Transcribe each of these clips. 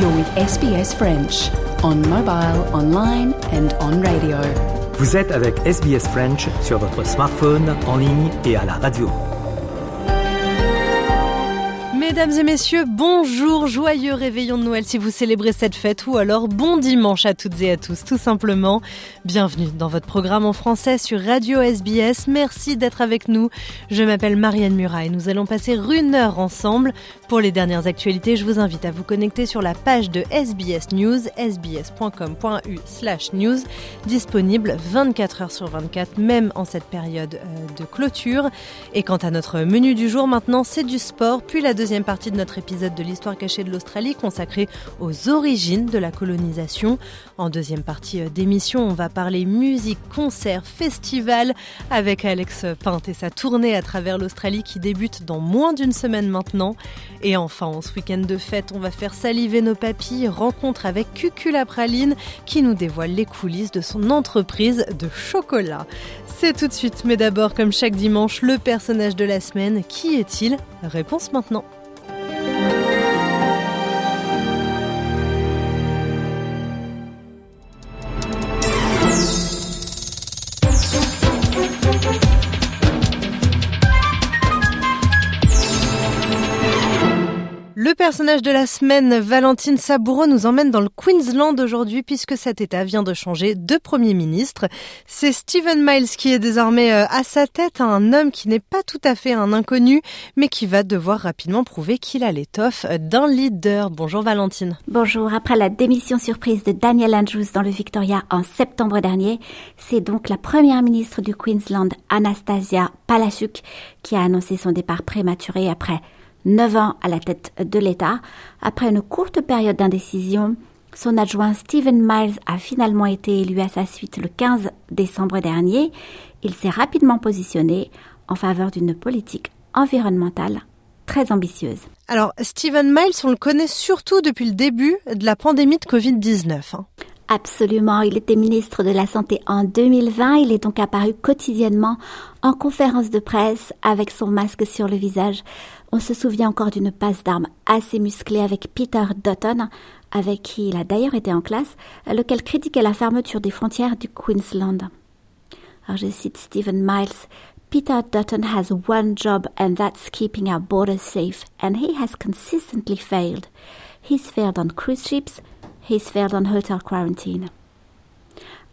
You're with SBS French on mobile, online and on radio. Vous êtes avec SBS French sur votre smartphone, en ligne et à la radio. Mesdames et messieurs, bonjour, joyeux réveillon de Noël si vous célébrez cette fête ou alors bon dimanche à toutes et à tous tout simplement. Bienvenue dans votre programme en français sur Radio SBS. Merci d'être avec nous. Je m'appelle Marianne Murat et nous allons passer une heure ensemble. Pour les dernières actualités, je vous invite à vous connecter sur la page de SBS News, sbs.com.u slash news, disponible 24 heures sur 24, même en cette période euh, de clôture. Et quant à notre menu du jour, maintenant, c'est du sport, puis la deuxième partie de notre épisode de l'histoire cachée de l'Australie consacrée aux origines de la colonisation. En deuxième partie euh, d'émission, on va parler musique, concert, festival avec Alex Pinte et sa tournée à travers l'Australie qui débute dans moins d'une semaine maintenant. Et enfin, en ce week-end de fête, on va faire saliver nos papilles, rencontre avec Cucula Praline qui nous dévoile les coulisses de son entreprise de chocolat. C'est tout de suite, mais d'abord, comme chaque dimanche, le personnage de la semaine. Qui est-il? Réponse maintenant. Personnage de la semaine, Valentine Saboureau, nous emmène dans le Queensland aujourd'hui puisque cet État vient de changer de Premier ministre. C'est Stephen Miles qui est désormais euh, à sa tête, un homme qui n'est pas tout à fait un inconnu, mais qui va devoir rapidement prouver qu'il a l'étoffe d'un leader. Bonjour Valentine. Bonjour. Après la démission surprise de Daniel Andrews dans le Victoria en septembre dernier, c'est donc la première ministre du Queensland, Anastasia Palaszczuk, qui a annoncé son départ prématuré après 9 ans à la tête de l'État. Après une courte période d'indécision, son adjoint Stephen Miles a finalement été élu à sa suite le 15 décembre dernier. Il s'est rapidement positionné en faveur d'une politique environnementale très ambitieuse. Alors, Stephen Miles, on le connaît surtout depuis le début de la pandémie de Covid-19. Hein. Absolument, il était ministre de la Santé en 2020. Il est donc apparu quotidiennement en conférence de presse avec son masque sur le visage on se souvient encore d'une passe d'armes assez musclée avec Peter Dutton, avec qui il a d'ailleurs été en classe, lequel critiquait la fermeture des frontières du Queensland. Alors je cite Stephen Miles. Peter Dutton has one job and that's keeping our borders safe, and he has consistently failed. He's failed on cruise ships, failed on hotel quarantine.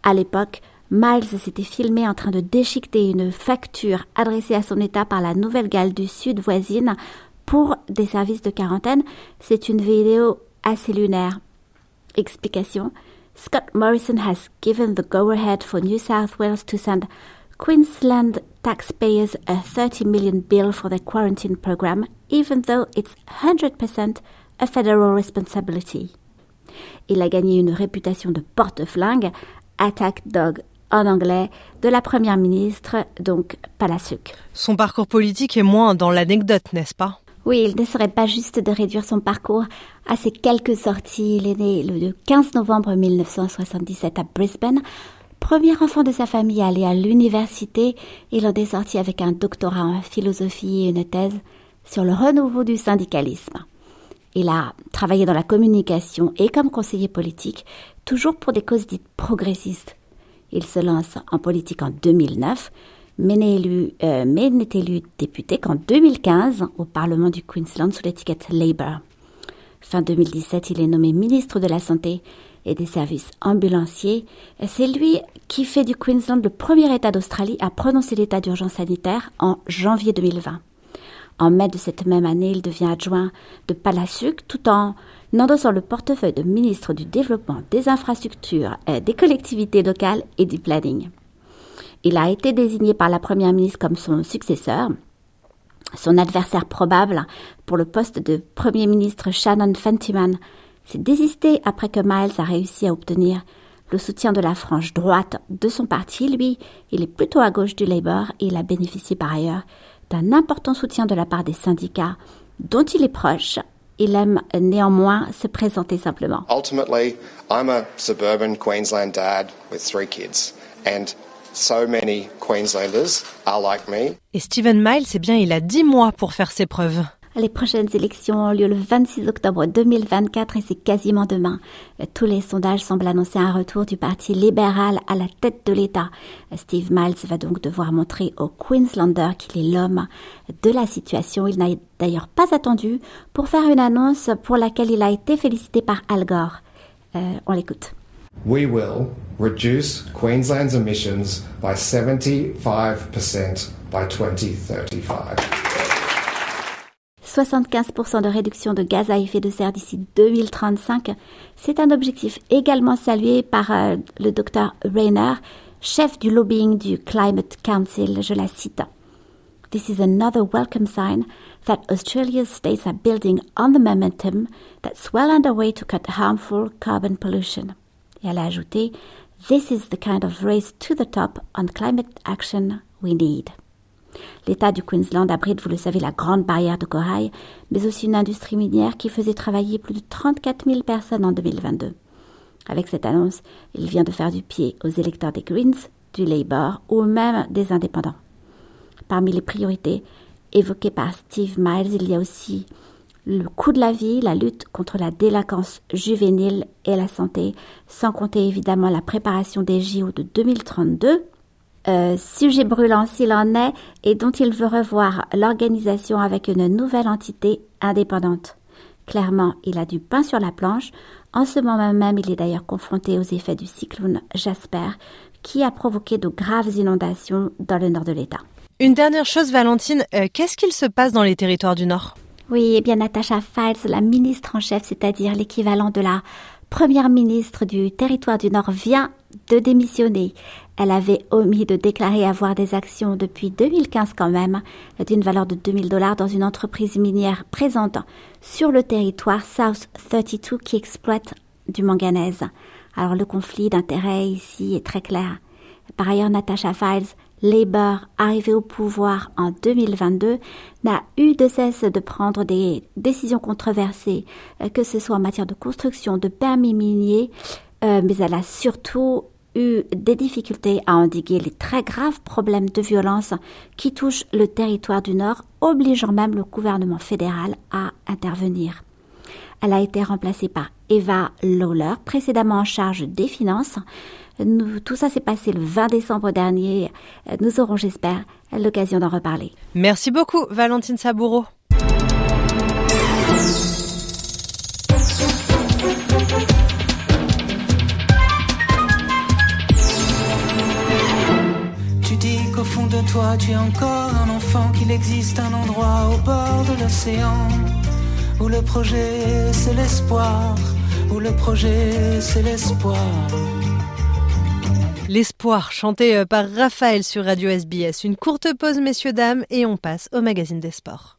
À l'époque, Miles s'était filmé en train de déchiqueter une facture adressée à son État par la Nouvelle-Galles du Sud voisine pour des services de quarantaine. C'est une vidéo assez lunaire. Explication. Scott Morrison has given the go-ahead for New South Wales to send Queensland taxpayers a 30 million bill for their quarantine program, even though it's 100% a federal responsibility. Il a gagné une réputation de porte-flingue, attack dog en anglais de la première ministre, donc Palaszczuk. Son parcours politique est moins dans l'anecdote, n'est-ce pas? Oui, il ne serait pas juste de réduire son parcours à ses quelques sorties. Il est né le 15 novembre 1977 à Brisbane. Premier enfant de sa famille allé à l'université, il en est sorti avec un doctorat en philosophie et une thèse sur le renouveau du syndicalisme. Il a travaillé dans la communication et comme conseiller politique, toujours pour des causes dites progressistes. Il se lance en politique en 2009, mais n'est élu, euh, n'est élu député qu'en 2015 au Parlement du Queensland sous l'étiquette Labour. Fin 2017, il est nommé ministre de la Santé et des services ambulanciers. C'est lui qui fait du Queensland le premier État d'Australie à prononcer l'état d'urgence sanitaire en janvier 2020. En mai de cette même année, il devient adjoint de Palaszczuk tout en n'endossant le portefeuille de ministre du Développement des infrastructures, des collectivités locales et du planning. Il a été désigné par la Première ministre comme son successeur. Son adversaire probable pour le poste de Premier ministre Shannon Fentiman, s'est désisté après que Miles a réussi à obtenir le soutien de la frange droite de son parti. Lui, il est plutôt à gauche du Labour et il a bénéficié par ailleurs d'un important soutien de la part des syndicats dont il est proche. Il aime néanmoins se présenter simplement. Ultimately, I'm a suburban Queensland dad with three kids and so many Queenslanders are like me. Et Stephen Miles, eh bien, il a dix mois pour faire ses preuves. Les prochaines élections ont lieu le 26 octobre 2024 et c'est quasiment demain. Tous les sondages semblent annoncer un retour du Parti libéral à la tête de l'État. Steve Miles va donc devoir montrer aux Queenslander qu'il est l'homme de la situation. Il n'a d'ailleurs pas attendu pour faire une annonce pour laquelle il a été félicité par Al Gore. Euh, on l'écoute. We will reduce Queensland's emissions by 75% by 2035. 75% de réduction de gaz à effet de serre d'ici 2035. C'est un objectif également salué par euh, le docteur Rayner, chef du lobbying du Climate Council. Je la cite. This is another welcome sign that Australia's states are building on the momentum that's well underway to cut harmful carbon pollution. Et elle a ajouté, This is the kind of race to the top on climate action we need. L'État du Queensland abrite, vous le savez, la grande barrière de corail, mais aussi une industrie minière qui faisait travailler plus de 34 000 personnes en 2022. Avec cette annonce, il vient de faire du pied aux électeurs des Greens, du Labour ou même des indépendants. Parmi les priorités évoquées par Steve Miles, il y a aussi le coût de la vie, la lutte contre la délinquance juvénile et la santé, sans compter évidemment la préparation des JO de 2032 euh, sujet brûlant s'il en est et dont il veut revoir l'organisation avec une nouvelle entité indépendante. Clairement, il a du pain sur la planche. En ce moment même, il est d'ailleurs confronté aux effets du cyclone Jasper, qui a provoqué de graves inondations dans le nord de l'État. Une dernière chose, Valentine, euh, qu'est-ce qu'il se passe dans les territoires du Nord? Oui, eh bien Natacha Files, la ministre en chef, c'est-à-dire l'équivalent de la première ministre du territoire du Nord, vient de démissionner. Elle avait omis de déclarer avoir des actions depuis 2015 quand même, d'une valeur de 2000 dollars dans une entreprise minière présente sur le territoire South 32 qui exploite du manganèse. Alors le conflit d'intérêts ici est très clair. Par ailleurs, Natasha Files, Labour, arrivée au pouvoir en 2022, n'a eu de cesse de prendre des décisions controversées, euh, que ce soit en matière de construction, de permis miniers, euh, mais elle a surtout eu des difficultés à endiguer les très graves problèmes de violence qui touchent le territoire du Nord, obligeant même le gouvernement fédéral à intervenir. Elle a été remplacée par Eva Lawler, précédemment en charge des finances. tout ça s'est passé le 20 décembre dernier. Nous aurons, j'espère, l'occasion d'en reparler. Merci beaucoup, Valentine Saboureau. Toi, tu es encore un enfant, qu'il existe un endroit au bord de l'océan où le projet c'est l'espoir, où le projet c'est l'espoir. L'espoir, chanté euh, par Raphaël sur Radio SBS. Une courte pause, messieurs, dames, et on passe au magazine des sports.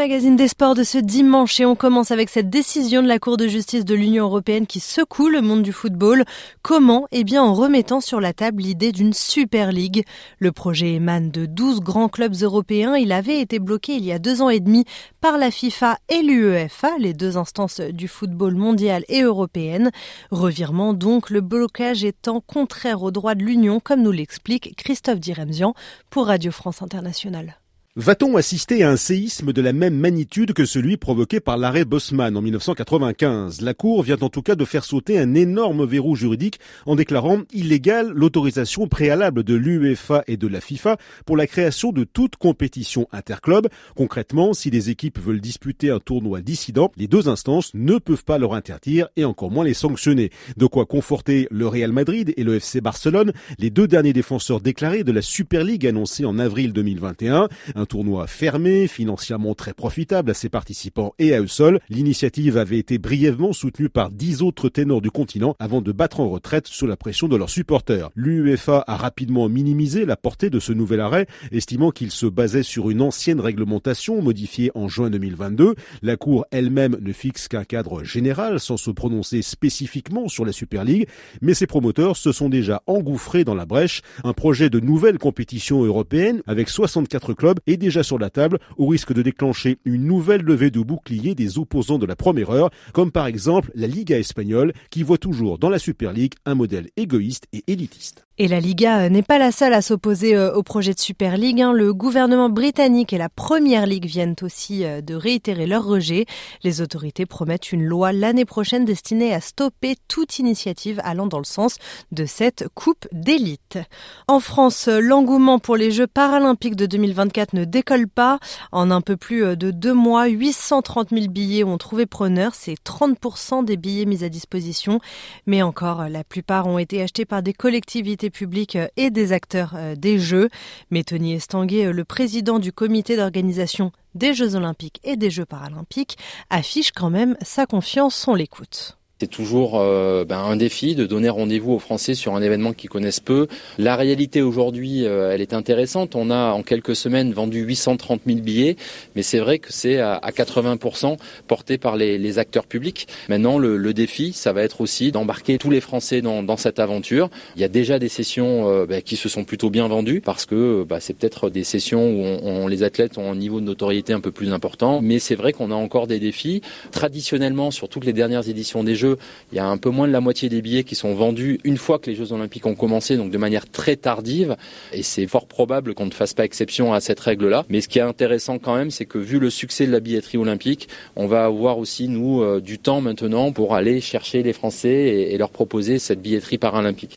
Magazine des sports de ce dimanche et on commence avec cette décision de la Cour de justice de l'Union européenne qui secoue le monde du football. Comment? Eh bien en remettant sur la table l'idée d'une Super League. Le projet émane de 12 grands clubs européens. Il avait été bloqué il y a deux ans et demi par la FIFA et l'UEFA, les deux instances du football mondial et européenne. Revirement donc, le blocage étant contraire aux droits de l'Union, comme nous l'explique Christophe Diremzian pour Radio France Internationale. Va-t-on assister à un séisme de la même magnitude que celui provoqué par l'arrêt Bosman en 1995 La Cour vient en tout cas de faire sauter un énorme verrou juridique en déclarant illégale l'autorisation préalable de l'UEFA et de la FIFA pour la création de toute compétition interclub. Concrètement, si les équipes veulent disputer un tournoi dissident, les deux instances ne peuvent pas leur interdire et encore moins les sanctionner. De quoi conforter le Real Madrid et le FC Barcelone, les deux derniers défenseurs déclarés de la Super League annoncée en avril 2021. Un tournoi fermé, financièrement très profitable à ses participants et à eux seuls. L'initiative avait été brièvement soutenue par dix autres ténors du continent avant de battre en retraite sous la pression de leurs supporters. L'UEFA a rapidement minimisé la portée de ce nouvel arrêt, estimant qu'il se basait sur une ancienne réglementation modifiée en juin 2022. La Cour elle-même ne fixe qu'un cadre général sans se prononcer spécifiquement sur la Super League, mais ses promoteurs se sont déjà engouffrés dans la brèche. Un projet de nouvelle compétition européenne avec 64 clubs est déjà sur la table au risque de déclencher une nouvelle levée de bouclier des opposants de la première heure, comme par exemple la Liga espagnole qui voit toujours dans la Super League un modèle égoïste et élitiste. Et la Liga euh, n'est pas la seule à s'opposer euh, au projet de Super League. Hein. Le gouvernement britannique et la Première Ligue viennent aussi euh, de réitérer leur rejet. Les autorités promettent une loi l'année prochaine destinée à stopper toute initiative allant dans le sens de cette coupe d'élite. En France, l'engouement pour les Jeux paralympiques de 2024 ne décolle pas. En un peu plus de deux mois, 830 000 billets ont trouvé preneur. C'est 30% des billets mis à disposition. Mais encore, la plupart ont été achetés par des collectivités publics euh, et des acteurs euh, des Jeux. Mais Tony Estanguet, euh, le président du comité d'organisation des Jeux olympiques et des Jeux paralympiques, affiche quand même sa confiance, on l'écoute. C'est toujours euh, ben, un défi de donner rendez-vous aux Français sur un événement qu'ils connaissent peu. La réalité aujourd'hui, euh, elle est intéressante. On a en quelques semaines vendu 830 000 billets, mais c'est vrai que c'est à, 80% porté par les, acteurs publics. Maintenant, le, défi, ça va être aussi d'embarquer tous les Français dans, cette aventure. Il y a déjà des sessions euh, ben, qui se sont plutôt bien vendues parce que ben, c'est peut-être des sessions où les athlètes ont un niveau de notoriété un peu plus important. Mais c'est vrai qu'on a encore des défis. Traditionnellement, sur toutes les dernières éditions des Jeux, il y a un peu moins de la moitié des billets qui sont vendus une fois que les Jeux Olympiques ont commencé, donc de manière très tardive. Et c'est fort probable qu'on ne fasse pas exception à cette règle-là. Mais ce qui est intéressant quand même, c'est que vu le succès de la billetterie olympique, on va avoir aussi, nous, euh, du temps maintenant pour aller chercher les Français et, et leur proposer cette billetterie paralympique.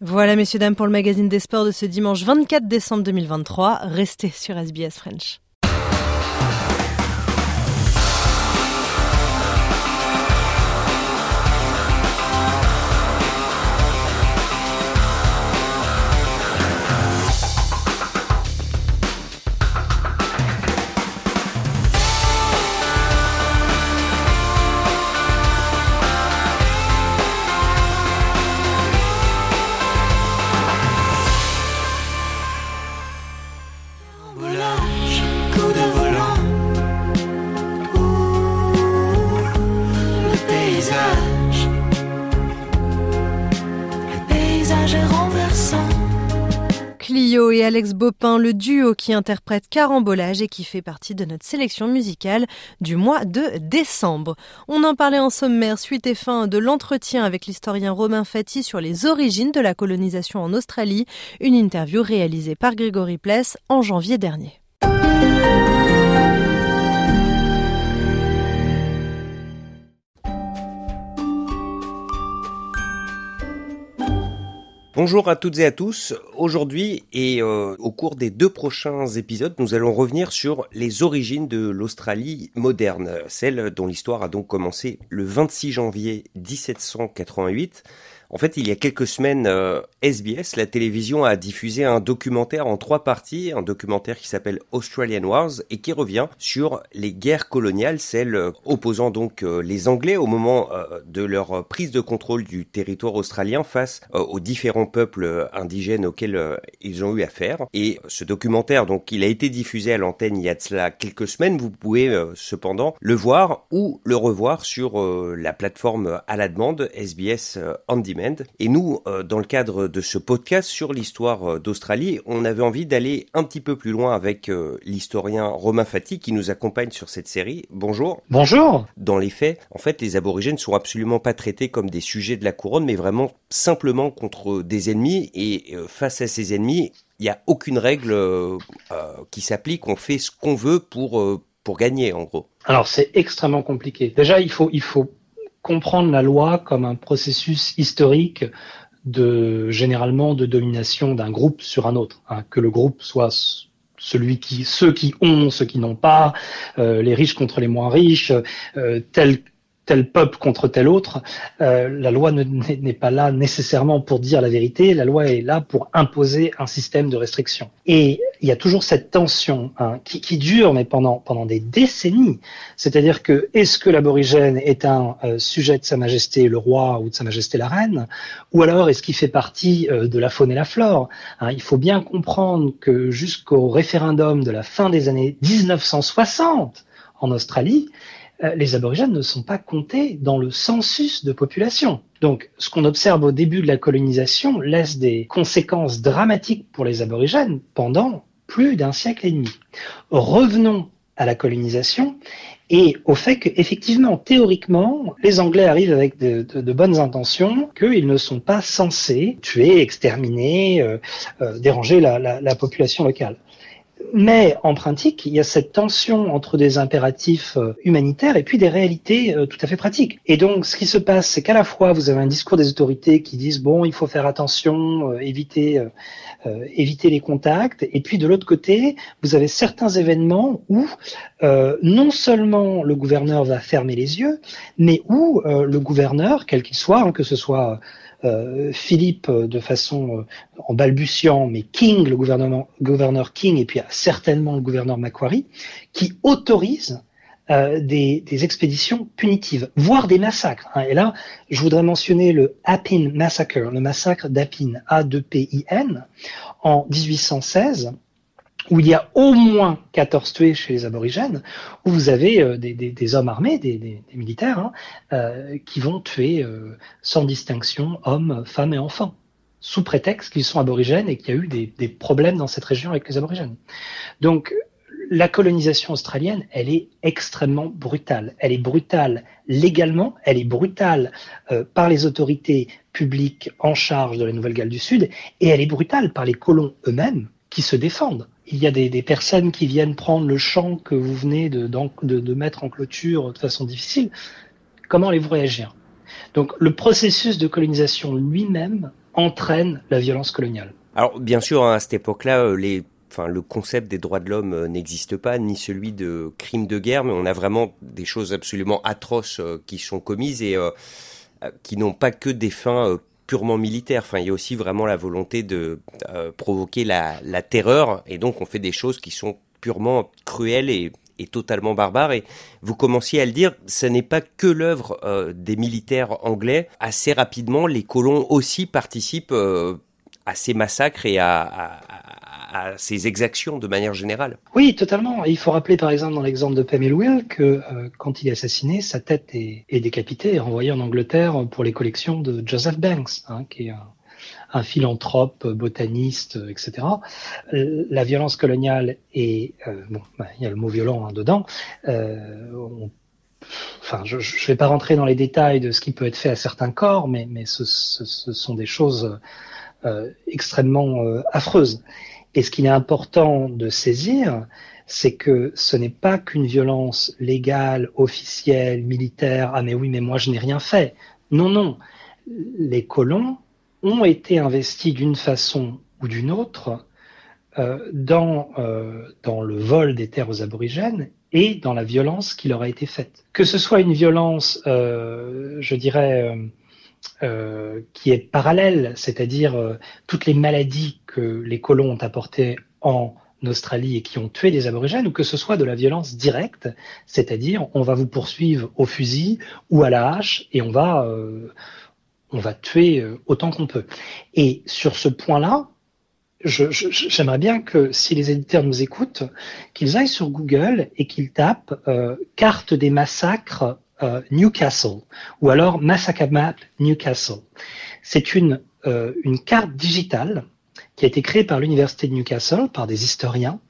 Voilà, messieurs, dames, pour le magazine des sports de ce dimanche 24 décembre 2023. Restez sur SBS French. Clio et Alex Bopin, le duo qui interprète Carambolage et qui fait partie de notre sélection musicale du mois de décembre. On en parlait en sommaire suite et fin de l'entretien avec l'historien Romain Fati sur les origines de la colonisation en Australie, une interview réalisée par Grégory Pless en janvier dernier. Bonjour à toutes et à tous. Aujourd'hui et euh, au cours des deux prochains épisodes, nous allons revenir sur les origines de l'Australie moderne, celle dont l'histoire a donc commencé le 26 janvier 1788 en fait, il y a quelques semaines, SBS, euh, la télévision, a diffusé un documentaire en trois parties, un documentaire qui s'appelle Australian Wars et qui revient sur les guerres coloniales, celles euh, opposant donc euh, les Anglais au moment de leur prise de contrôle du territoire australien face aux différents peuples indigènes auxquels ils ont eu affaire. Et ce documentaire, donc, il a été diffusé à l'antenne il y a de cela quelques semaines. Vous pouvez cependant le voir ou le revoir sur la plateforme à la demande SBS On Demand et nous, euh, dans le cadre de ce podcast sur l'histoire euh, d'Australie, on avait envie d'aller un petit peu plus loin avec euh, l'historien Romain Fati qui nous accompagne sur cette série. Bonjour. Bonjour. Dans les faits, en fait, les aborigènes sont absolument pas traités comme des sujets de la couronne, mais vraiment simplement contre des ennemis. Et face à ces ennemis, il n'y a aucune règle euh, qui s'applique. On fait ce qu'on veut pour pour gagner, en gros. Alors c'est extrêmement compliqué. Déjà, il faut il faut comprendre la loi comme un processus historique de généralement de domination d'un groupe sur un autre, hein, que le groupe soit celui qui ceux qui ont, ceux qui n'ont pas, euh, les riches contre les moins riches, euh, tel tel peuple contre tel autre. Euh, la loi n'est pas là nécessairement pour dire la vérité, la loi est là pour imposer un système de restriction. Et il y a toujours cette tension hein, qui, dure, mais pendant, pendant des décennies. C'est-à-dire que est-ce que l'aborigène est un euh, sujet de Sa Majesté le roi ou de Sa Majesté la reine, ou alors est-ce qu'il fait partie euh, de la faune et la flore? Hein, Il faut bien comprendre que jusqu'au référendum de la fin des années 1960 en Australie, les aborigènes ne sont pas comptés dans le census de population. Donc, ce qu'on observe au début de la colonisation laisse des conséquences dramatiques pour les aborigènes pendant plus d'un siècle et demi. Revenons à la colonisation et au fait qu'effectivement, théoriquement, les Anglais arrivent avec de, bonnes intentions, qu'ils ne sont pas censés tuer, exterminer, euh, euh, déranger la population locale. Mais en pratique, il y a cette tension entre des impératifs euh, humanitaires et puis des réalités euh, tout à fait pratiques. Et donc, ce qui se passe, c'est qu'à la fois, vous avez un discours des autorités qui disent bon, il faut faire attention, euh, éviter, éviter les contacts, et puis de l'autre côté, vous avez certains événements où non seulement le gouverneur va fermer les yeux, mais où le gouverneur, quel qu'il soit, hein, que ce soit euh, Philippe euh, de façon euh, en balbutiant, mais King, le gouverneur King, et puis certainement le gouverneur Macquarie, qui autorise des, expéditions punitives, voire des massacres. Hein. Et là, je voudrais mentionner le Appin Massacre, le massacre d'Appin, A-2-P-I-N, en 1816, où il y a au moins 14 tués chez les aborigènes, où vous avez euh, des, hommes armés, des, militaires, hein, euh, qui vont tuer euh, sans distinction hommes, femmes et enfants, sous prétexte qu'ils sont aborigènes et qu'il y a eu des, problèmes dans cette région avec les aborigènes. Donc la colonisation australienne, elle est extrêmement brutale. Elle est brutale légalement, elle est brutale par les autorités publiques en charge de la Nouvelle-Galles du Sud, et elle est brutale par les colons eux-mêmes qui se défendent il y a des, personnes qui viennent prendre le champ que vous venez de, mettre en clôture de façon difficile. Comment allez-vous réagir? Donc le processus de colonisation lui-même entraîne la violence coloniale. Alors bien sûr, hein, à cette époque-là, euh, le concept des droits de l'homme euh, n'existe pas, ni celui de crime de guerre, mais on a vraiment des choses absolument atroces euh, qui sont commises et qui n'ont pas que des fins purement militaire. Enfin, il y a aussi vraiment la volonté de euh, provoquer la, terreur, et donc on fait des choses qui sont purement cruelles et, totalement barbares. Et vous commenciez à le dire, ce n'est pas que l'œuvre euh, des militaires anglais. Assez rapidement, les colons aussi participent euh, à ces massacres et à, à ses exactions de manière générale. Oui, totalement. Il faut rappeler par exemple dans l'exemple de Pamela Will que euh, quand il est assassiné, sa tête est, décapitée et renvoyée en Angleterre pour les collections de Joseph Banks, hein, qui est un, philanthrope, botaniste, etc. La violence coloniale est, euh, bon, bah, il y a le mot violent hein, dedans. Euh, enfin, je ne vais pas rentrer dans les détails de ce qui peut être fait à certains corps, mais, mais ce, ce sont des choses extrêmement affreuses. Et ce qu'il est important de saisir, c'est que ce n'est pas qu'une violence légale, officielle, militaire. Ah mais oui, mais moi je n'ai rien fait. Non, non. Les colons ont été investis d'une façon ou d'une autre euh, dans, euh, dans le vol des terres aux aborigènes et dans la violence qui leur a été faite. Que ce soit une violence, euh, je dirais, euh, qui est parallèle, c'est-à-dire euh, toutes les maladies que les colons ont apportées en Australie et qui ont tué des aborigènes, ou que ce soit de la violence directe, c'est-à-dire on va vous poursuivre au fusil ou à la hache et on va euh, on va tuer autant qu'on peut. Et sur ce point-là, j'aimerais bien que si les éditeurs nous écoutent, qu'ils aillent sur Google et qu'ils tapent carte des massacres euh, Newcastle ou alors Massacre Map Newcastle. C'est une, euh, une carte digitale qui a été créée par l'université de Newcastle par des historiens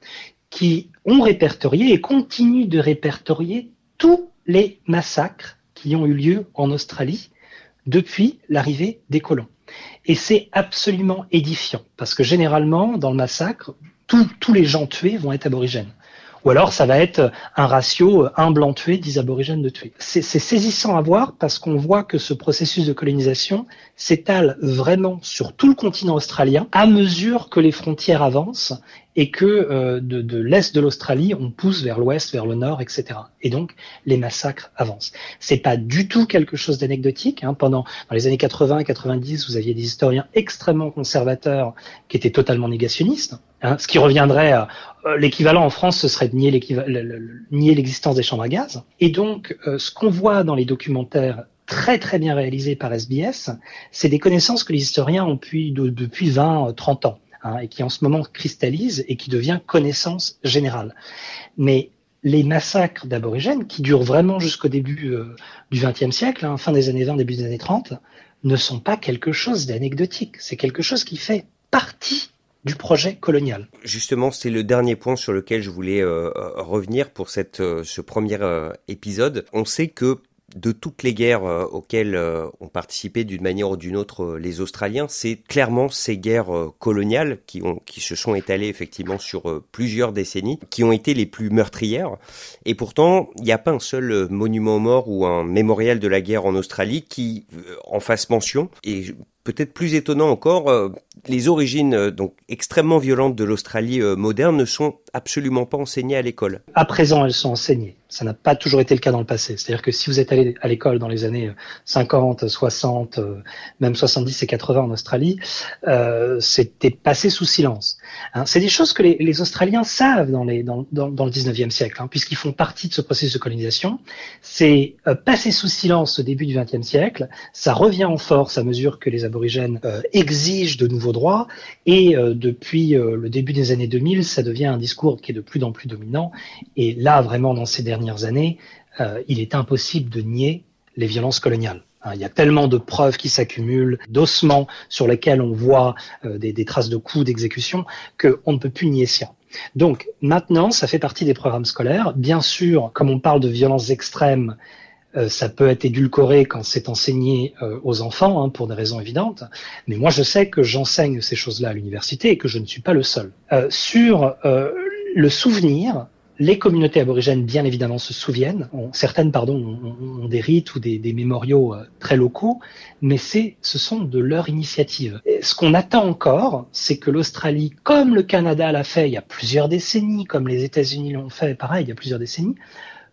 qui ont répertorié et continuent de répertorier tous les massacres qui ont eu lieu en Australie depuis l'arrivée des colons. Et c'est absolument édifiant, parce que généralement, dans le massacre, tous les gens tués vont être aborigènes. Ou alors ça va être un ratio un blanc tué, dix aborigènes de tués. C'est saisissant à voir parce qu'on voit que ce processus de colonisation s'étale vraiment sur tout le continent australien à mesure que les frontières avancent et que euh, de, l'est de l'Australie, on pousse vers l'ouest, vers le nord, etc. Et donc les massacres avancent. C'est pas du tout quelque chose d'anecdotique. Hein. Pendant dans les années 80 et 90, vous aviez des historiens extrêmement conservateurs qui étaient totalement négationnistes. Hein, ce qui reviendrait à euh, l'équivalent en France, ce serait de nier l'existence des chambres à gaz. Et donc, euh, ce qu'on voit dans les documentaires très très bien réalisés par SBS, c'est des connaissances que les historiens ont depuis, depuis 20, 30 ans. Hein, et qui en ce moment cristallise et qui devient connaissance générale. Mais les massacres d'aborigènes, qui durent vraiment jusqu'au début euh, du XXe siècle, hein, fin des années 20, début des années 30, ne sont pas quelque chose d'anecdotique. C'est quelque chose qui fait partie du projet colonial. Justement, c'est le dernier point sur lequel je voulais euh, revenir pour cette, euh, ce premier épisode. On sait que de toutes les guerres euh, auxquelles euh, ont participé d'une manière ou d'une autre euh, les Australiens, c'est clairement ces guerres coloniales qui, ont, qui se sont étalées effectivement sur plusieurs décennies, qui ont été les plus meurtrières. Et pourtant, il n'y a pas un seul monument mort ou un mémorial de la guerre en Australie qui en fasse mention. Et peut-être plus étonnant encore, les origines donc extrêmement violentes de l'Australie moderne ne sont absolument pas enseignées à l'école. À présent, elles sont enseignées. Ça n'a pas toujours été le cas dans le passé. C'est-à-dire que si vous êtes allé à l'école dans les années 50, 60, euh, même 70 et 80 en Australie, euh, c'était passé sous silence. Hein, c'est des choses que les, Australiens savent dans, le 19e siècle, hein, puisqu'ils font partie de ce processus de colonisation. C'est euh, passé sous silence au début du 20e siècle. Ça revient en force à mesure que les aborigènes euh, exigent de nouveaux droits. Et euh, depuis le début des années 2000, ça devient un discours qui est de plus en plus dominant. Et là, vraiment, dans ces dernières années, il est impossible de nier les violences coloniales. Hein, il y a tellement de preuves qui s'accumulent, d'ossements sur lesquels on voit euh, des, traces de coups, d'exécution, qu'on ne peut plus nier ça. Donc maintenant, ça fait partie des programmes scolaires. Bien sûr, comme on parle de violences extrêmes, euh, ça peut être édulcoré quand c'est enseigné aux enfants, hein, pour des raisons évidentes. Mais moi, je sais que j'enseigne ces choses-là à l'université et que je ne suis pas le seul. sur le souvenir, les communautés aborigènes, bien évidemment, se souviennent. certaines, pardon, ont, des rites ou des, mémoriaux euh, très locaux, mais ce sont de leur initiative. ce qu'on attend encore, c'est que l'Australie, comme le Canada l'a fait il y a plusieurs décennies, comme les États-Unis l'ont fait, pareil, il y a plusieurs décennies,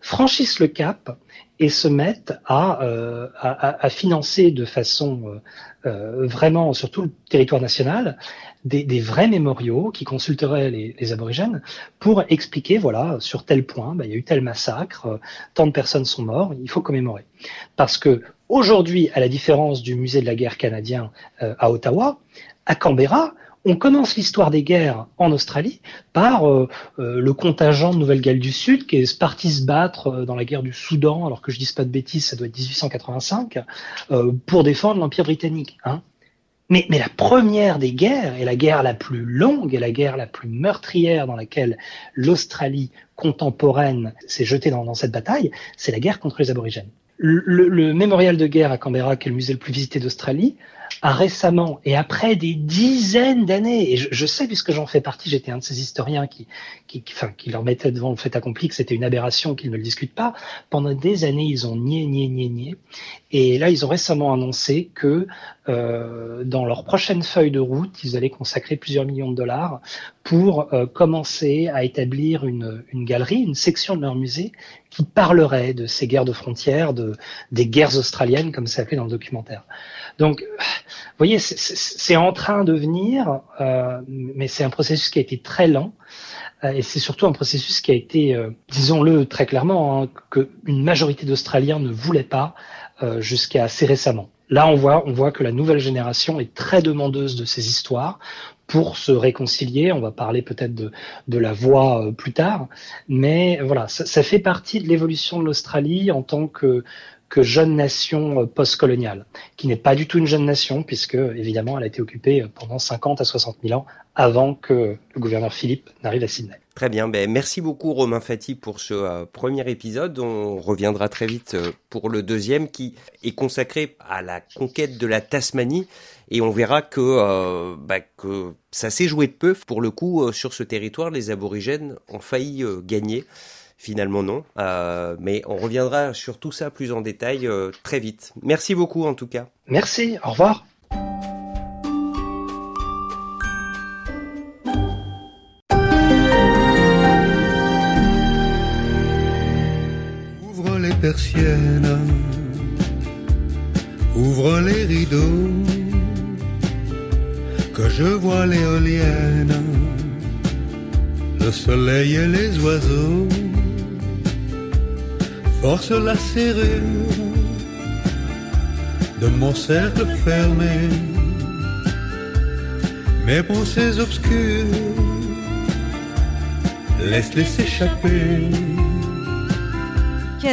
franchissent le cap et se mettent à, euh, à, à financer de façon euh, euh, vraiment sur tout le territoire national des, des vrais mémoriaux qui consulteraient les, les, aborigènes pour expliquer voilà sur tel point bah, il y a eu tel massacre, euh, tant de personnes sont mortes, il faut commémorer. Parce que aujourd'hui, à la différence du musée de la guerre canadien euh, à Ottawa, à Canberra, on commence l'histoire des guerres en Australie par euh, euh, le contingent de Nouvelle-Galles du Sud qui est parti se battre euh, dans la guerre du Soudan, alors que je dis pas de bêtises, ça doit être 1885, pour défendre l'Empire britannique. Hein. Mais, mais, la première des guerres, et la guerre la plus longue, et la guerre la plus meurtrière dans laquelle l'Australie contemporaine s'est jetée dans, dans cette bataille, c'est la guerre contre les aborigènes. Le, le, mémorial de guerre à Canberra, qui est le musée le plus visité d'Australie, récemment, et après des dizaines d'années, et je, je, sais puisque j'en fais partie, j'étais un de ces historiens qui, qui, enfin, qui leur mettait devant le fait accompli que c'était une aberration, qu'ils ne le discutent pas, pendant des années, ils ont nié, nié, nié, nié. Et là, ils ont récemment annoncé que euh, dans leur prochaine feuille de route, ils allaient consacrer plusieurs millions de dollars pour euh, commencer à établir une, une galerie, une section de leur musée qui parlerait de ces guerres de frontières, de, des guerres australiennes, comme c'est appelé dans le documentaire. Donc, vous voyez, c'est en train de venir, euh, mais c'est un processus qui a été très lent. Euh, et c'est surtout un processus qui a été, euh, disons-le très clairement, hein, qu'une majorité d'Australiens ne voulaient pas euh, jusqu'à assez récemment. Là, on voit, on voit que la nouvelle génération est très demandeuse de ces histoires pour se réconcilier. On va parler peut-être de, de la voix plus tard, mais voilà, ça, ça fait partie de l'évolution de l'Australie en tant que que jeune nation euh, postcoloniale, qui n'est pas du tout une jeune nation, puisque évidemment elle a été occupée euh, pendant 50 à 60 000 ans avant que le gouverneur Philippe n'arrive à Sydney. Très bien, ben, merci beaucoup Romain Fati pour ce euh, premier épisode. On reviendra très vite pour le deuxième qui est consacré à la conquête de la Tasmanie et on verra que, bah, que ça s'est joué de peu. Pour le coup, sur ce territoire, les aborigènes ont failli gagner. Finalement non, mais on reviendra sur tout ça plus en détail très vite. Merci beaucoup en tout cas. Merci, au revoir. ouvre les rideaux, que je vois l'éolienne, le soleil et les oiseaux, force la serrure de mon cercle fermé, mes pensées obscures, laisse-les s'échapper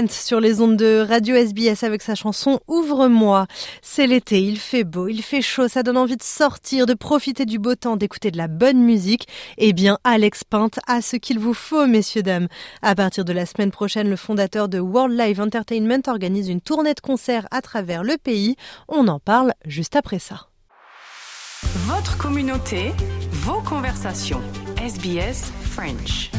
sur les ondes de Radio SBS avec sa chanson Ouvre-moi. C'est l'été, il fait beau, il fait chaud, ça donne envie de sortir, de profiter du beau temps, d'écouter de la bonne musique. Eh bien, Alex Pinte a ce qu'il vous faut, messieurs, dames. À partir de la semaine prochaine, le fondateur de World Live Entertainment organise une tournée de concerts à travers le pays. On en parle juste après ça. Votre communauté, vos conversations. SBS French.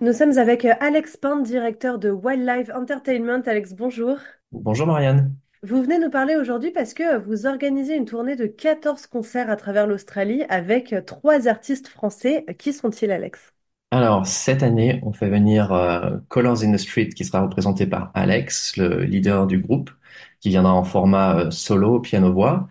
Nous sommes avec Alex Pant, directeur de Wildlife Entertainment. Alex, bonjour. Bonjour Marianne. Vous venez nous parler aujourd'hui parce que vous organisez une tournée de 14 concerts à travers l'Australie avec euh, trois artistes français. Qui sont-ils, Alex? Alors, cette année, on fait venir euh, Colors in the Street qui sera représenté par Alex, le leader du groupe, qui viendra en format solo, piano-voix.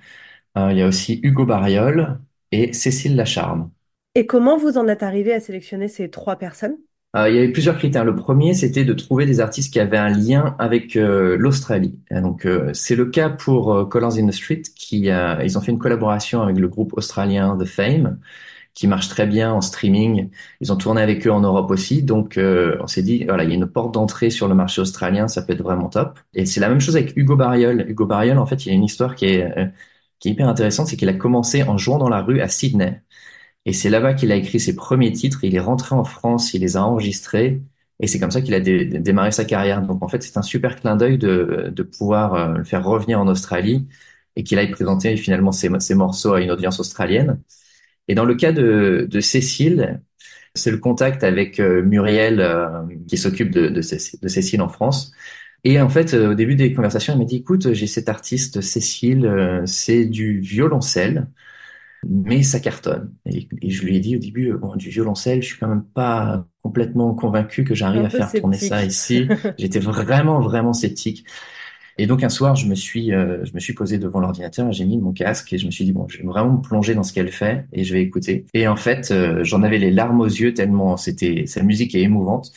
il y a aussi Hugo Bariol et Cécile Lacharme. Et comment vous en êtes arrivé à sélectionner ces trois personnes? Euh, il y avait plusieurs critères. Le premier, c'était de trouver des artistes qui avaient un lien avec euh, l'Australie. donc, euh, c'est le cas pour Colors in the Street, qui ils ont fait une collaboration avec le groupe australien The Fame, qui marche très bien en streaming. Ils ont tourné avec eux en Europe aussi. Donc, on s'est dit, voilà, il y a une porte d'entrée sur le marché australien, ça peut être vraiment top. Et c'est la même chose avec Hugo Barriol. Hugo Barriol, en fait, il y a une histoire qui est, qui est hyper intéressante, c'est qu'il a commencé en jouant dans la rue à Sydney. Et c'est là-bas qu'il a écrit ses premiers titres. Il est rentré en France, il les a enregistrés. Et c'est comme ça qu'il a démarré sa carrière. Donc en fait, c'est un super clin d'œil de, de pouvoir euh, le faire revenir en Australie et qu'il aille présenter finalement ses, morceaux à une audience australienne. Et dans le cas de, de Cécile, c'est le contact avec euh, Muriel euh, qui s'occupe de, de, Cécile en France. Et en fait, au début des conversations, elle m'a dit, écoute, j'ai cet artiste Cécile, c'est du violoncelle mais ça cartonne. Et, je lui ai dit au début, bon, du violoncelle, je suis quand même pas complètement convaincu que j'arrive à faire tourner ça ici. J'étais vraiment, vraiment sceptique. Et donc un soir, je me suis, euh, je me suis posé devant l'ordinateur, j'ai mis mon casque et je me suis dit bon, je vais vraiment me plonger dans ce qu'elle fait et je vais écouter. Et en fait, euh, j'en avais les larmes aux yeux tellement c'était sa musique est émouvante.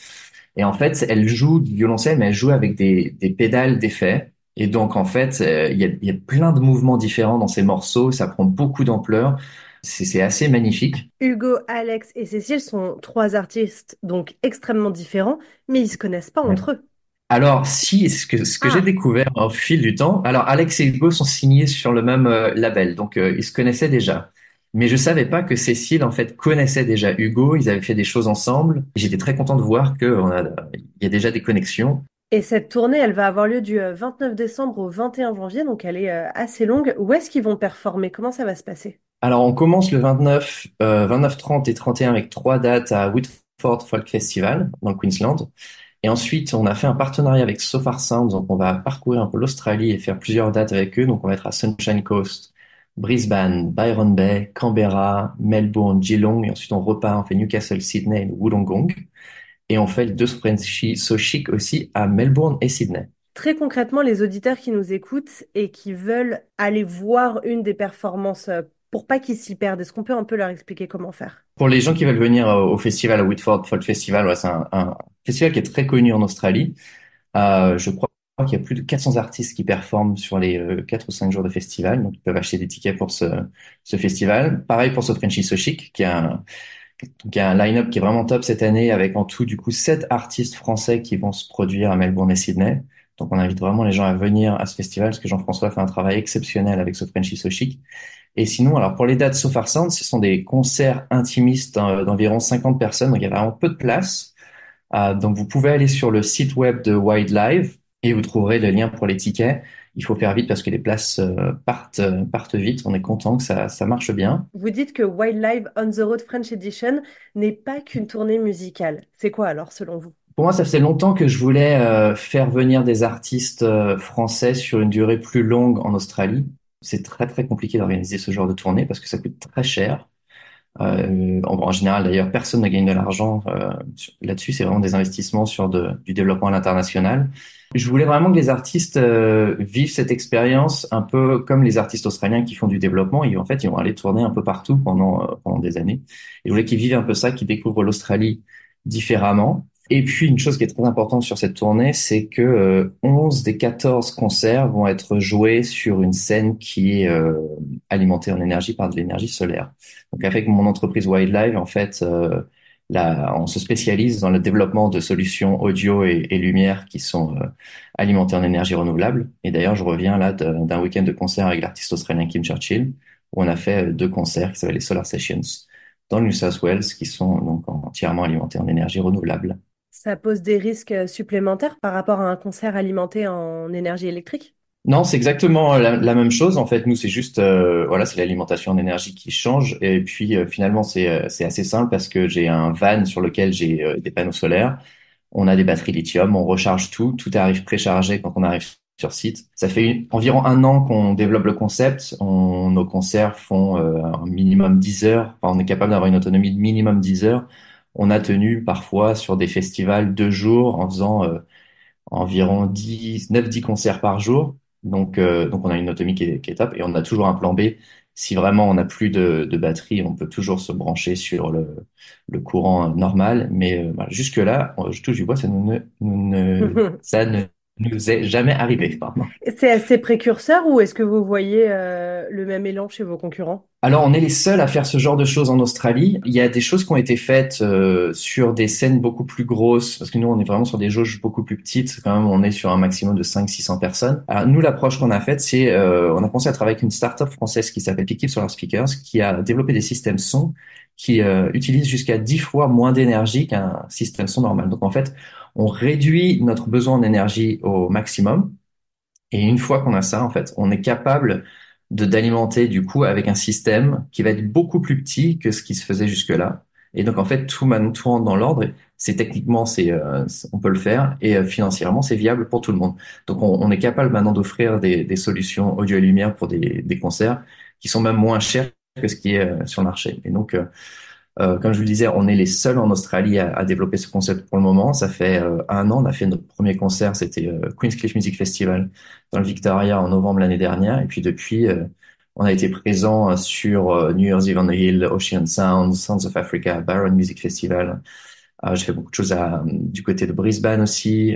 Et en fait, elle joue du violoncelle, mais elle joue avec des, des pédales d'effet. Et donc, en fait, euh, il y, a, y, a, plein de mouvements différents dans ces morceaux, ça prend beaucoup d'ampleur. C'est assez magnifique. Hugo, Alex et Cécile sont trois artistes donc extrêmement différents, mais ils se connaissent pas entre eux. Alors, si, ce que, ce que j'ai ah. découvert au fil du temps, alors Alex et Hugo sont signés sur le même euh, label, donc euh, ils se connaissaient déjà. Mais je savais pas que Cécile, en fait, connaissait déjà Hugo, ils avaient fait des choses ensemble. J'étais très content de voir qu'il y a déjà des connexions. Et cette tournée, elle va avoir lieu du 29 euh, décembre au 21 janvier, donc elle est euh, assez longue. Où est-ce qu'ils vont performer? Comment ça va se passer? Alors, on commence le 29, 29, 30 et 31 avec trois dates à Whitford Folk Festival, dans le Queensland. Et ensuite, on a fait un partenariat avec Sofar Sounds, donc on va parcourir un peu l'Australie et faire plusieurs dates avec eux. Donc, on va être à Sunshine Coast, Brisbane, Byron Bay, Canberra, Melbourne, Geelong, et ensuite on repart, on fait Newcastle, Sydney et Wollongong. Et on fait le deux Frenchy So Chic aussi à Melbourne et Sydney. Très concrètement, les auditeurs qui nous écoutent et qui veulent aller voir une des performances euh, pour pas qu'ils s'y perdent, est-ce qu'on peut un peu leur expliquer comment faire? Pour les gens qui veulent venir euh, au festival, à Whitford Folk Festival, c'est un, festival qui est très connu en Australie. Euh, je crois qu'il y a plus de 400 artistes qui performent sur les euh, 4 ou 5 jours de festival, donc ils peuvent acheter des tickets pour ce, ce festival. Pareil pour ce Frenchy So Chic, qui est un, donc il y a un line-up qui est vraiment top cette année avec en tout du coup sept artistes français qui vont se produire à Melbourne et Sydney. Donc on invite vraiment les gens à venir à ce festival parce que Jean-François fait un travail exceptionnel avec ce Frenchy So Chic. Et sinon, alors pour les dates So Far ce sont des concerts intimistes d'environ 50 personnes, donc il y a vraiment peu de place. Euh, donc vous pouvez aller sur le site web de Wildlife et vous trouverez le lien pour les tickets. Il faut faire vite parce que les places euh, partent, euh, partent vite. On est content que ça, ça marche bien. Vous dites que Wildlife on the Road French Edition n'est pas qu'une tournée musicale. C'est quoi alors selon vous? Pour moi, ça faisait longtemps que je voulais euh, faire venir des artistes euh, français sur une durée plus longue en Australie. C'est très très compliqué d'organiser ce genre de tournée parce que ça coûte très cher. Euh, en, en, général, d'ailleurs, personne ne gagne de l'argent euh, là-dessus. C'est vraiment des investissements sur de, du développement à l'international. Je voulais vraiment que les artistes vivent cette expérience un peu comme les artistes australiens qui font du développement. Ils, en fait, ils vont aller tourner un peu partout pendant, pendant des années. Je voulais qu'ils vivent un peu ça, qu'ils découvrent l'Australie différemment. Et puis une chose qui est très importante sur cette tournée, c'est que euh, 11 des 14 concerts vont être joués sur une scène qui est euh, alimentée en énergie par de l'énergie solaire. Donc avec mon entreprise Wildlife, en fait, euh, là, on se spécialise dans le développement de solutions audio et, lumière qui sont euh, alimentées en énergie renouvelable. Et d'ailleurs, je reviens là d'un week-end de concert avec l'artiste australien Kim Churchill, où on a fait deux concerts qui s'appellent les Solar Sessions dans le New South Wales, qui sont donc entièrement alimentés en énergie renouvelable. Ça pose des risques euh, supplémentaires par rapport à un concert alimenté en énergie électrique? Non, c'est exactement la, même chose. En fait, nous, c'est juste, euh, voilà, c'est l'alimentation en énergie qui change. Et puis, euh, finalement, c'est assez simple parce que j'ai un van sur lequel j'ai des panneaux solaires. On a des batteries lithium, on recharge tout, tout arrive préchargé quand on arrive sur site. Ça fait environ un an qu'on développe le concept. On, nos concerts font un minimum 10 heures. On est capable d'avoir une autonomie de minimum 10 heures on a tenu parfois sur des festivals deux jours en faisant euh, environ 10, 9-10 concerts par jour. Donc, euh, donc on a une autonomie qui est, qui est, top et on a toujours un plan B. Si vraiment on n'a plus de, de, batterie, on peut toujours se brancher sur le, le courant normal. Mais euh, jusque-là, je touche du bois, ça, ne, ne, ça ne nous est jamais arrivé. C'est assez précurseur ou est-ce que vous voyez euh, le même élan chez vos concurrents? Alors, on est les seuls à faire ce genre de choses en Australie. Il y a des choses qui ont été faites euh, sur des scènes beaucoup plus grosses, parce que nous, on est vraiment sur des jauges beaucoup plus petites. Quand même, on est sur un maximum de 500-600 personnes. Alors, nous, l'approche qu'on a faite, c'est euh, on a commencé à travailler avec une start-up française qui s'appelle Pickip Solar Speakers, qui a développé des systèmes son qui euh, utilisent jusqu'à 10 fois moins d'énergie qu'un système son normal. Donc, en fait, on réduit notre besoin en énergie au maximum. Et une fois qu'on a ça, en fait, on est capable de d'alimenter du coup avec un système qui va être beaucoup plus petit que ce qui se faisait jusque-là. Et donc en fait tout maintenant tout rentre dans l'ordre. C'est techniquement c'est euh, on peut le faire et euh, financièrement c'est viable pour tout le monde. Donc on, est capable maintenant d'offrir des, des, solutions audio et lumière pour des, des, concerts qui sont même moins chers que ce qui est euh, sur le marché. Et donc euh, comme je vous le disais, on est les seuls en Australie à, à, développer ce concept pour le moment. Ça fait euh, un an, on a fait notre premier concert, c'était euh, Queen's Cliff Music Festival dans le Victoria en novembre l'année dernière. Et puis depuis, euh, on a été présent sur New Year's Eve on the Hill, Ocean Sounds, Sounds of Africa, Byron Music Festival. J'ai fait beaucoup de choses à, du côté de Brisbane aussi.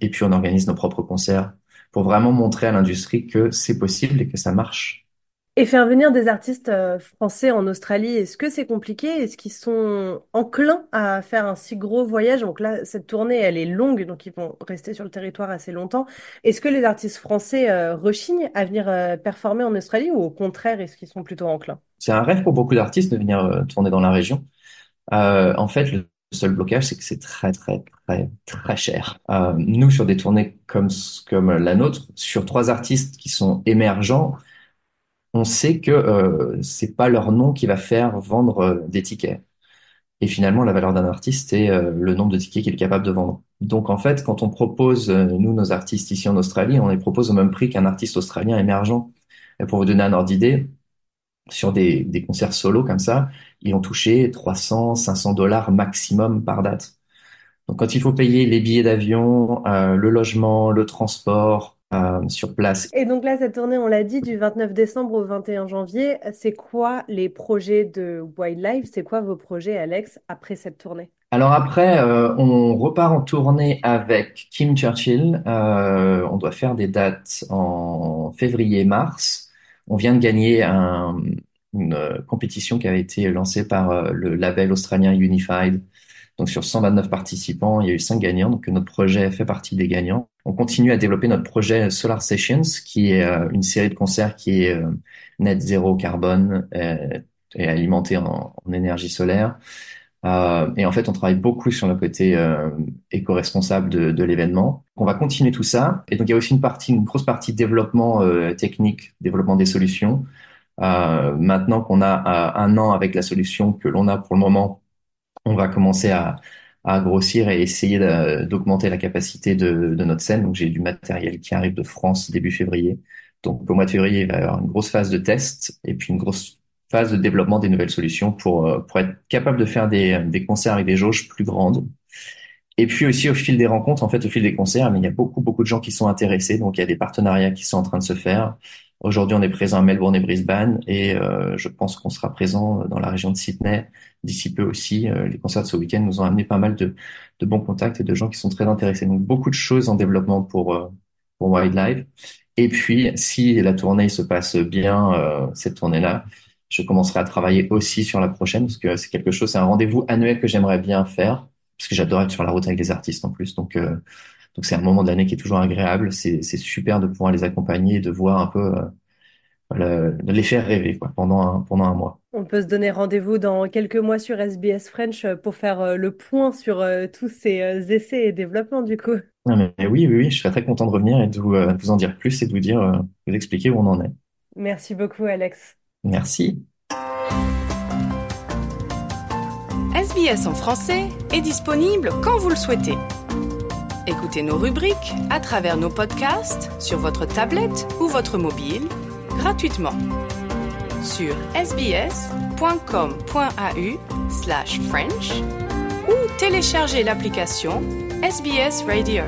et puis on organise nos propres concerts pour vraiment montrer à l'industrie que c'est possible et que ça marche. Et faire venir des artistes euh, français en Australie, est-ce que c'est compliqué? Est-ce qu'ils sont enclins à faire un si gros voyage? Donc là, cette tournée, elle est longue, donc ils vont rester sur le territoire assez longtemps. Est-ce que les artistes français euh, rechignent à venir euh, performer en Australie ou au contraire, est-ce qu'ils sont plutôt enclins? C'est un rêve pour beaucoup d'artistes de venir tourner dans la région. en fait, le seul blocage, c'est que c'est très, très, très, très cher. nous, sur des tournées comme, comme la nôtre, sur trois artistes qui sont émergents, on sait que euh, c'est pas leur nom qui va faire vendre euh, des tickets. Et finalement, la valeur d'un artiste, c'est euh, le nombre de tickets qu'il est capable de vendre. Donc en fait, quand on propose, euh, nous, nos artistes ici en Australie, on les propose au même prix qu'un artiste australien émergent. Et pour vous donner un ordre d'idée, sur des, des concerts solo comme ça, ils ont touché 300, 500 dollars maximum par date. Donc quand il faut payer les billets d'avion, le logement, le transport, euh, sur place. Et donc là, cette tournée, on l'a dit, du 29 décembre au 21 janvier, c'est quoi les projets de Wildlife? C'est quoi vos projets, Alex, après cette tournée? Alors après, euh, on repart en tournée avec Kim Churchill. Euh, on doit faire des dates en février-mars. On vient de gagner une compétition qui avait été lancée par le label australien Unified Donc sur 129 participants, il y a eu 5 gagnants. Donc notre projet fait partie des gagnants. On continue à développer notre projet Solar Sessions, qui est euh, une série de concerts qui est euh, net zéro carbone euh, et alimenté en, en énergie solaire. Euh, et en fait, on travaille beaucoup sur le côté euh, éco-responsable de, de l'événement. On va continuer tout ça. Et donc, il y a aussi une partie, une grosse partie développement euh, technique, développement des solutions. maintenant qu'on a un an avec la solution que l'on a pour le moment, on va commencer à, à grossir et essayer d'augmenter la capacité de, de, notre scène. Donc j'ai du matériel qui arrive de France début février. Donc au mois de février, il va y avoir une grosse phase de test et puis une grosse phase de développement des nouvelles solutions pour, euh, pour être capable de faire des, des concerts avec des jauges plus grandes. Et puis aussi au fil des rencontres, en fait, au fil des concerts, mais il y a beaucoup, beaucoup de gens qui sont intéressés. Donc il y a des partenariats qui sont en train de se faire. Aujourd'hui, on est présent à Melbourne et Brisbane et euh, je pense qu'on sera présent dans la région de Sydney d'ici peu aussi. Euh, les concerts de ce week-end nous ont amené pas mal de, de, bons contacts et de gens qui sont très intéressés. Donc beaucoup de choses en développement pour, euh, pour Wildlife. Et puis, si la tournée se passe bien, euh, cette tournée-là, je commencerai à travailler aussi sur la prochaine parce que c'est quelque chose, c'est un rendez-vous annuel que j'aimerais bien faire parce que j'adore être sur la route avec les artistes en plus. Donc, donc c'est un moment de l'année qui est toujours agréable. C'est super de pouvoir les accompagner et de voir un peu euh, de les faire rêver quoi, pendant, un, pendant un mois. On peut se donner rendez-vous dans quelques mois sur SBS French euh, pour faire euh, le point sur tous ces essais et développements du coup. Non, mais, oui, oui, oui, je serais très content de revenir et de vous, de vous en dire plus et de vous dire, vous expliquer où on en est. Merci beaucoup Alex. Merci. SBS en français est disponible quand vous le souhaitez. Écoutez nos rubriques à travers nos podcasts sur votre tablette ou votre mobile gratuitement sur sbs.com.au slash French ou téléchargez l'application SBS Radio.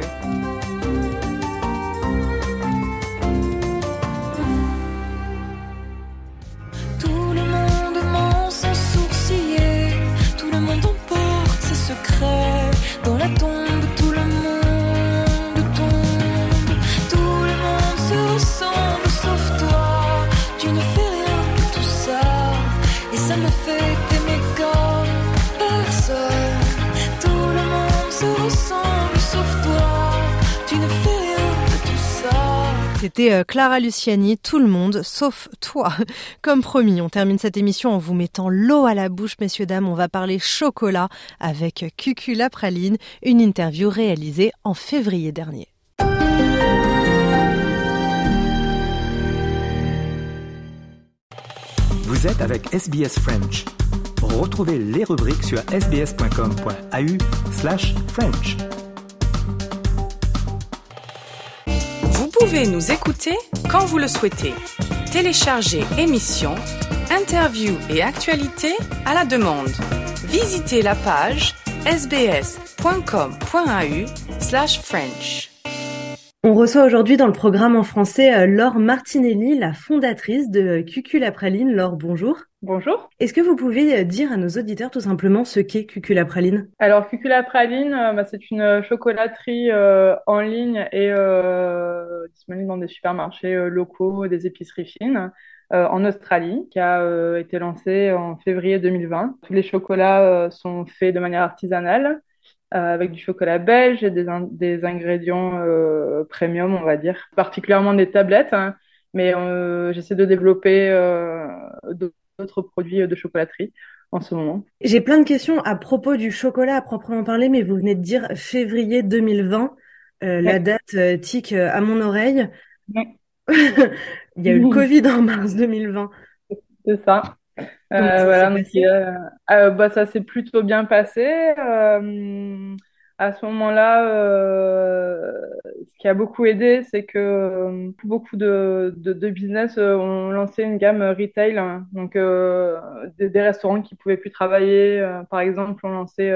C'était euh, Clara Luciani, tout le monde, sauf toi. Comme promis, on termine cette émission en vous mettant l'eau à la bouche, messieurs, dames. On va parler chocolat avec Cucula Praline, une interview réalisée en février dernier. Vous êtes avec SBS French. Retrouvez les rubriques sur sbs.com.au slash French. Pouvez nous écouter quand vous le souhaitez. Téléchargez émissions, interviews et actualités à la demande. Visitez la page sbs.com.au/french. On reçoit aujourd'hui dans le programme en français euh, Laure Martinelli, la fondatrice de Cuculapraline. Laure, bonjour. Bonjour. Est-ce que vous pouvez euh, dire à nos auditeurs tout simplement ce qu'est Cuculapraline? Alors Cuculapraline, euh, bah, c'est une chocolaterie en ligne et disponible dans des supermarchés locaux, des épiceries fines. en Australie, qui a été lancée en février 2020. Tous les chocolats sont faits de manière artisanale. Euh, avec du chocolat belge et des, des ingrédients euh, premium, on va dire, particulièrement des tablettes. Hein, mais euh, j'essaie de développer d'autres produits de chocolaterie en ce moment. J'ai plein de questions à propos du chocolat à proprement parler, mais vous venez de dire février 2020. La date tique à mon oreille. Il y a eu le Covid en mars 2020. C'est ça. Euh, voilà, donc, euh, euh, bah, ça s'est plutôt bien passé. Euh, à ce moment-là, euh, ce qui a beaucoup aidé, c'est que beaucoup de, de, de, business ont lancé une gamme retail, hein. donc des, des, restaurants qui pouvaient plus travailler, par exemple, ont lancé,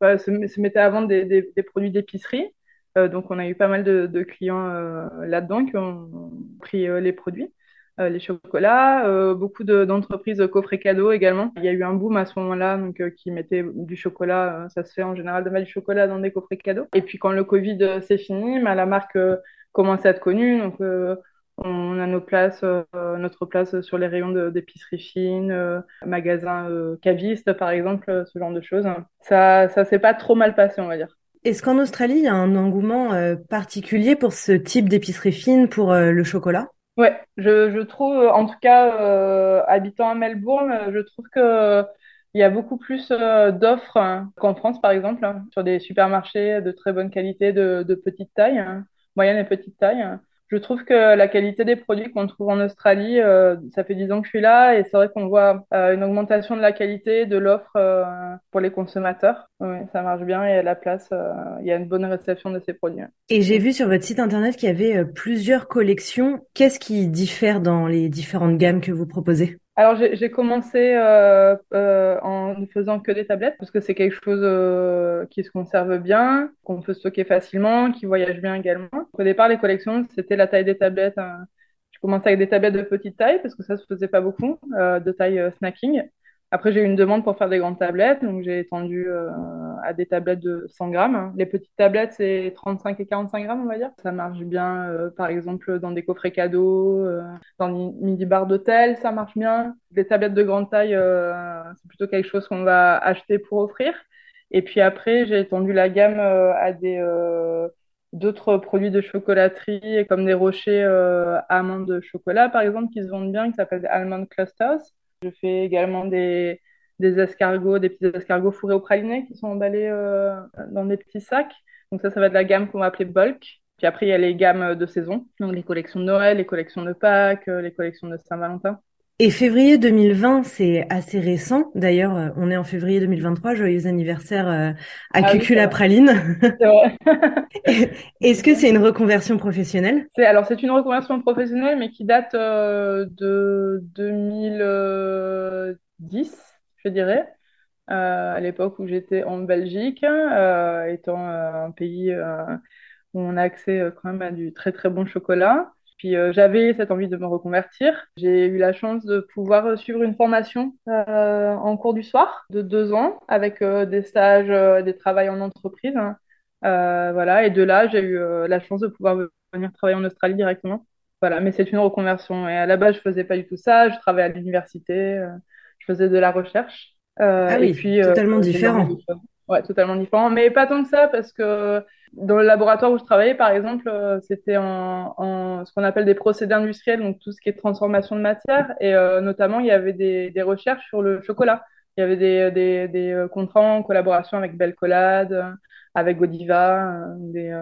bah, se, se, mettaient à vendre des, des, des produits d'épicerie. donc, on a eu pas mal de, de clients là-dedans qui ont pris les produits. Euh, les chocolats, euh, beaucoup d'entreprises de, coffrets cadeaux également. Il y a eu un boom à ce moment-là, donc euh, qui mettait du chocolat. ça se fait en général de mettre du chocolat dans des coffrets cadeaux. Et puis quand le Covid s'est fini, bah, la marque commençait à être connue, donc On a nos places, notre place sur les rayons d'épicerie fine, magasins cavistes par exemple, ce genre de choses. Ça, ça s'est pas trop mal passé, on va dire. Est-ce qu'en Australie, il y a un engouement particulier pour ce type d'épicerie fine, pour le chocolat? Ouais, je, je trouve, en tout cas, habitant à Melbourne, je trouve que il y a beaucoup plus d'offres hein, qu'en France, par exemple, hein, sur des supermarchés de très bonne qualité, de, de petite taille, hein, moyenne et petite taille. Je trouve que la qualité des produits qu'on trouve en Australie, euh, ça fait dix ans que je suis là et c'est vrai qu'on voit euh, une augmentation de la qualité de l'offre euh, pour les consommateurs. Ça marche bien et à la place, il y a une bonne réception de ces produits. Et j'ai vu sur votre site internet qu'il y avait plusieurs collections. Qu'est-ce qui diffère dans les différentes gammes que vous proposez? Alors j'ai commencé euh, euh, en ne faisant que des tablettes parce que c'est quelque chose euh, qui se conserve bien, qu'on peut stocker facilement, qui voyage bien également. Au départ, les collections, c'était la taille des tablettes. Hein. Je commençais avec des tablettes de petite taille parce que ça se faisait pas beaucoup, de taille snacking. Après, j'ai eu une demande pour faire des grandes tablettes, donc j'ai étendu euh, à des tablettes de 100 grammes. Les petites tablettes, c'est 35 et 45 grammes, on va dire. Ça marche bien, euh, par exemple, dans des coffrets cadeaux, euh, dans des midi-bars d'hôtel, ça marche bien. Les tablettes de grande taille, c'est plutôt quelque chose qu'on va acheter pour offrir. Et puis après, j'ai étendu la gamme à des d'autres produits de chocolaterie, comme des rochers amandes de chocolat, par exemple, qui se vendent bien, qui s'appellent des almond clusters. Je fais également des, des escargots, des petits escargots fourrés au praliné qui sont emballés euh, dans des petits sacs. Donc ça, ça va de la gamme qu'on va appeler bulk. Puis après, il y a les gammes de saison, donc les collections de Noël, les collections de Pâques, euh, les collections de Saint-Valentin. Et février 2020, c'est assez récent. D'ailleurs, euh, on est en février 2023. Joyeux anniversaire à ah Cucula Praline. Est-ce que c'est une reconversion professionnelle? Alors, c'est une reconversion professionnelle, mais qui date de 2010 je dirais, euh, à l'époque où j'étais en Belgique, euh, étant euh, un pays où on a accès quand même à du très très bon chocolat. Puis j'avais cette envie de me reconvertir. J'ai eu la chance de pouvoir suivre une formation en cours du soir de deux ans avec des stages, des travails en entreprise. Hein. voilà, et de là, j'ai eu la chance de pouvoir venir travailler en Australie directement. Voilà, mais c'est une reconversion. Et à la base, je faisais pas du tout ça. Je travaillais à l'université je faisais de la recherche. Euh, ah oui, et puis, euh, totalement différent. Ouais, totalement différent. Mais pas tant que ça, parce que dans le laboratoire où je travaillais, par exemple, euh, c'était en, en, ce qu'on appelle des procédés industriels, donc tout ce qui est transformation de matière. Et notamment, il y avait des, des, recherches sur le chocolat. Il y avait des, des, des contrats en collaboration avec Belcolade, avec Godiva, des,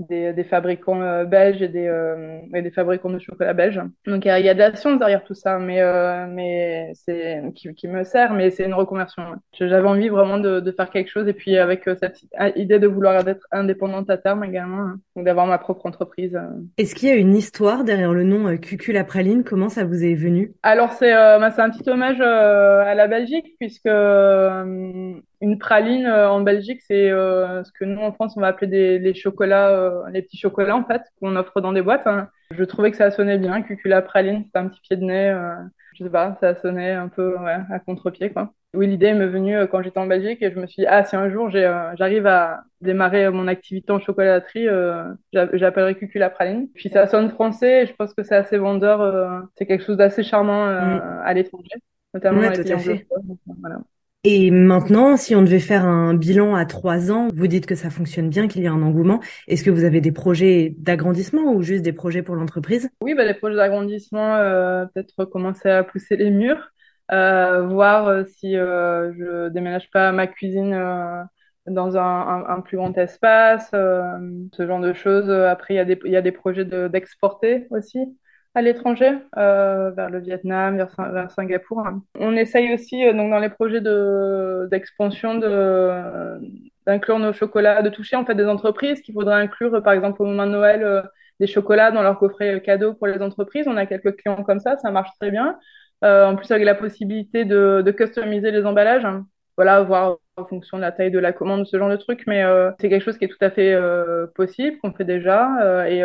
des, des fabricants euh, belges et des, euh, et des fabricants de chocolat belges. Donc il y, a de la science derrière tout ça, mais, euh, mais c'est qui, qui, me sert, mais c'est une reconversion. J'avais envie vraiment de, de, faire quelque chose et puis avec cette idée de vouloir être indépendante à terme également, hein, donc d'avoir ma propre entreprise. Est-ce qu'il y a une histoire derrière le nom Cucula Praline Comment ça vous est venu? Alors c'est bah, c'est un petit hommage à la Belgique puisque une praline en Belgique, c'est ce que nous en France on va appeler des les chocolats euh, les petits chocolats en fait qu'on offre dans des boîtes. Hein. Je trouvais que ça sonnait bien, cucula praline, c'est un petit pied de nez. Euh, je sais pas, ça sonnait un peu à contre-pied quoi. Oui, l'idée m'est venue euh, quand j'étais en Belgique et je me suis dit ah si un jour j'arrive à démarrer mon activité en chocolaterie, j'appellerai cucula praline. Puis ça sonne français et je pense que c'est assez vendeur, c'est quelque chose d'assez charmant mm. à l'étranger, notamment ouais, fait. Voilà. Et maintenant, si on devait faire un bilan à trois ans, vous dites que ça fonctionne bien, qu'il y a un engouement. Est-ce que vous avez des projets d'agrandissement ou juste des projets pour l'entreprise? Oui, bah, les projets d'agrandissement, euh, peut-être commencer à pousser les murs, euh, voir euh, si euh, je déménage pas ma cuisine euh, dans un, un, plus grand espace, ce genre de choses. Après, il y a des, y a des projets d'exporter aussi à l'étranger, euh, vers le Vietnam, vers, vers, Singapour. On essaye aussi, euh, donc dans les projets de, d'expansion, de, d'inclure nos chocolats, de toucher en fait des entreprises qu'il faudrait inclure, par exemple au moment de Noël, euh, des chocolats dans leur coffret cadeau pour les entreprises. On a quelques clients comme ça, ça marche très bien. Euh, en plus avec la possibilité de, de customiser les emballages voilà, voir en fonction de la taille de la commande, ce genre de truc, mais euh, c'est quelque chose qui est tout à fait euh, possible, qu'on fait déjà, euh, et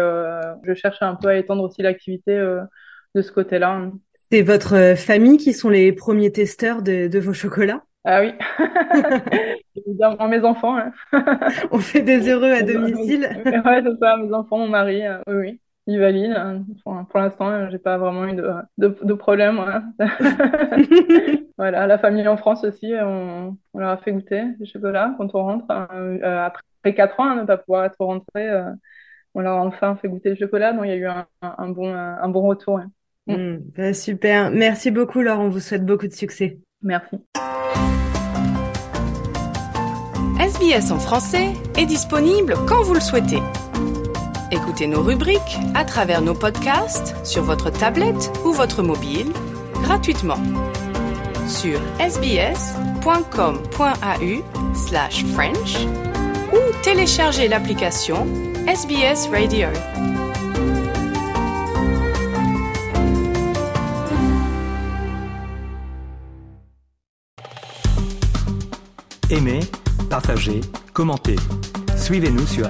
je cherche un peu à étendre aussi l'activité de ce côté-là. C'est votre famille qui sont les premiers testeurs de, de vos chocolats? Ah oui, évidemment mes enfants. Hein. On fait des heureux à domicile. ouais, c'est ça, mes enfants, mon mari, oui, oui. il valide. pour l'instant, j'ai pas vraiment eu de, de, de problème. voilà, la famille en France aussi, on, on, leur a fait goûter du chocolat quand on rentre. Euh, après 4 ans, à ne pas pouvoir être rentré, euh, on leur a enfin fait goûter le chocolat, donc il y a eu un, un bon, un bon retour. Mm. Bah, super. Merci beaucoup, Laure. On vous souhaite beaucoup de succès. Merci. SBS en français est disponible quand vous le souhaitez. Écoutez nos rubriques à travers nos podcasts sur votre tablette ou votre mobile gratuitement sur sbs.com.au slash French ou téléchargez l'application SBS Radio. Aimez, partagez, commentez. Suivez-nous sur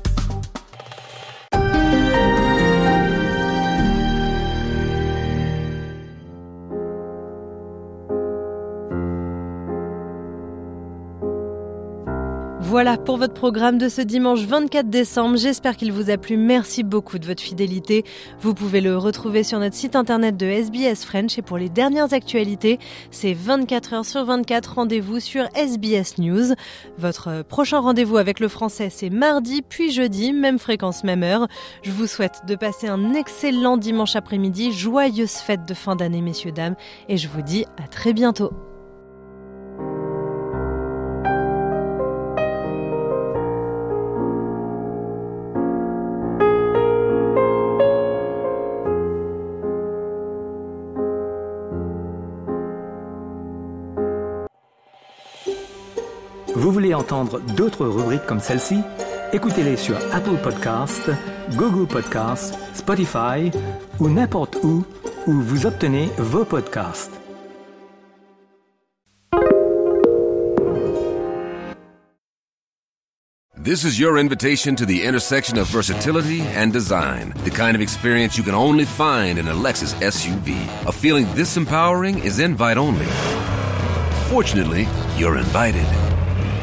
Voilà pour votre programme de ce dimanche 24 décembre. J'espère qu'il vous a plu. Merci beaucoup de votre fidélité. Vous pouvez le retrouver sur notre site internet de SBS French et pour les dernières actualités, c'est 24 heures sur 24 rendez-vous sur SBS News. Votre prochain rendez-vous avec le français, c'est mardi puis jeudi, même fréquence, même heure. Je vous souhaite de passer un excellent dimanche après-midi. Joyeuse fête de fin d'année, messieurs, dames, et je vous dis à très bientôt. Voulez entendre d'autres rubriques comme celle-ci Écoutez-les sur Apple Podcasts, Google Podcasts, Spotify ou n'importe où où vous obtenez vos podcasts. This is your invitation to the intersection of versatility and design. The kind of experience you can only find in a Lexus SUV. A feeling this empowering is invite only. Fortunately, you're invited.